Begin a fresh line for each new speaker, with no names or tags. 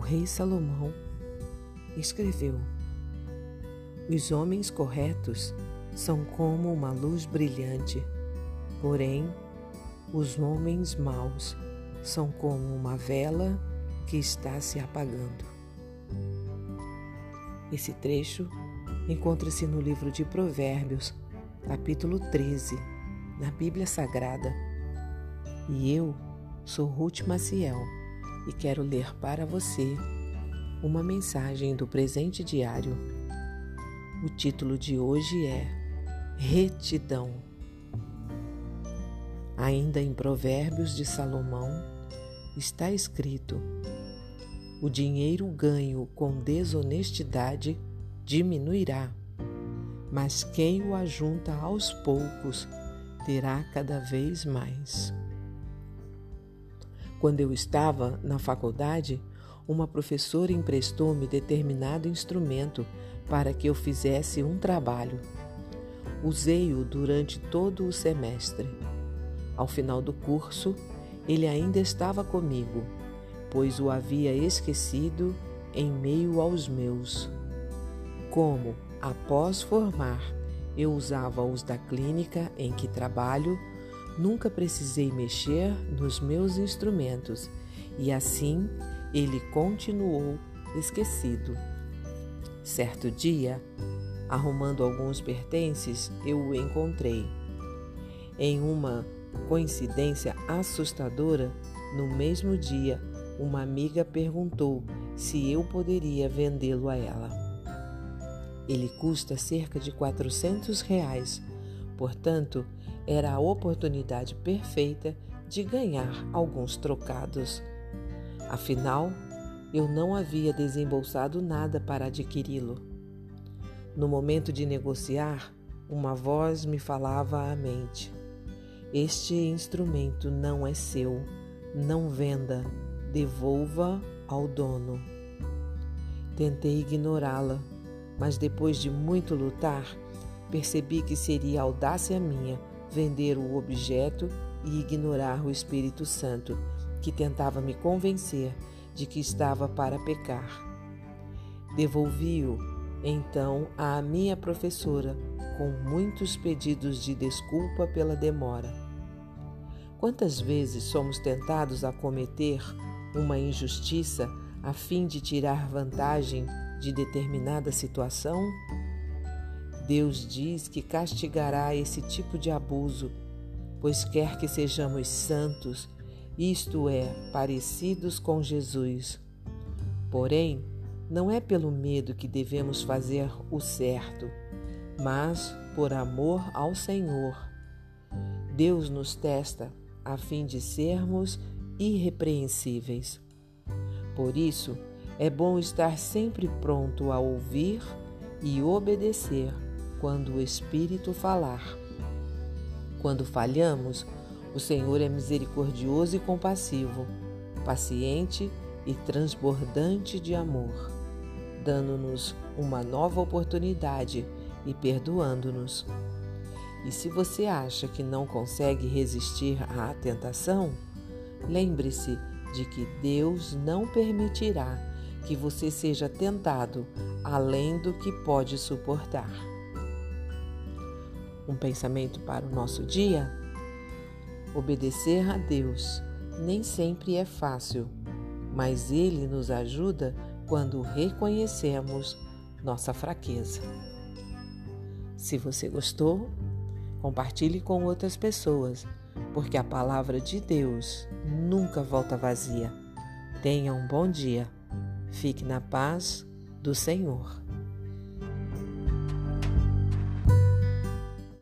rei Salomão escreveu: Os homens corretos são como uma luz brilhante, porém, os homens maus são como uma vela que está se apagando. Esse trecho encontra-se no livro de Provérbios, capítulo 13, na Bíblia Sagrada. E eu sou Ruth Maciel e quero ler para você uma mensagem do presente diário. O título de hoje é Retidão. Ainda em Provérbios de Salomão está escrito: O dinheiro ganho com desonestidade diminuirá, mas quem o ajunta aos poucos terá cada vez mais. Quando eu estava na faculdade, uma professora emprestou-me determinado instrumento para que eu fizesse um trabalho. Usei-o durante todo o semestre. Ao final do curso, ele ainda estava comigo, pois o havia esquecido em meio aos meus. Como, após formar, eu usava os da clínica em que trabalho, Nunca precisei mexer nos meus instrumentos e assim ele continuou esquecido. Certo dia, arrumando alguns pertences, eu o encontrei. Em uma coincidência assustadora, no mesmo dia, uma amiga perguntou se eu poderia vendê-lo a ela. Ele custa cerca de 400 reais, portanto, era a oportunidade perfeita de ganhar alguns trocados. Afinal, eu não havia desembolsado nada para adquiri-lo. No momento de negociar, uma voz me falava à mente: Este instrumento não é seu, não venda, devolva ao dono. Tentei ignorá-la, mas depois de muito lutar, percebi que seria audácia minha vender o objeto e ignorar o Espírito Santo, que tentava me convencer de que estava para pecar. Devolvi-o, então, à minha professora, com muitos pedidos de desculpa pela demora. Quantas vezes somos tentados a cometer uma injustiça a fim de tirar vantagem de determinada situação? Deus diz que castigará esse tipo de abuso, pois quer que sejamos santos, isto é, parecidos com Jesus. Porém, não é pelo medo que devemos fazer o certo, mas por amor ao Senhor. Deus nos testa a fim de sermos irrepreensíveis. Por isso, é bom estar sempre pronto a ouvir e obedecer quando o Espírito falar. Quando falhamos, o Senhor é misericordioso e compassivo, paciente e transbordante de amor, dando-nos uma nova oportunidade e perdoando-nos. E se você acha que não consegue resistir à tentação, lembre-se de que Deus não permitirá que você seja tentado além do que pode suportar um pensamento para o nosso dia? Obedecer a Deus nem sempre é fácil, mas Ele nos ajuda quando reconhecemos nossa fraqueza. Se você gostou, compartilhe com outras pessoas, porque a palavra de Deus nunca volta vazia. Tenha um bom dia. Fique na paz do Senhor.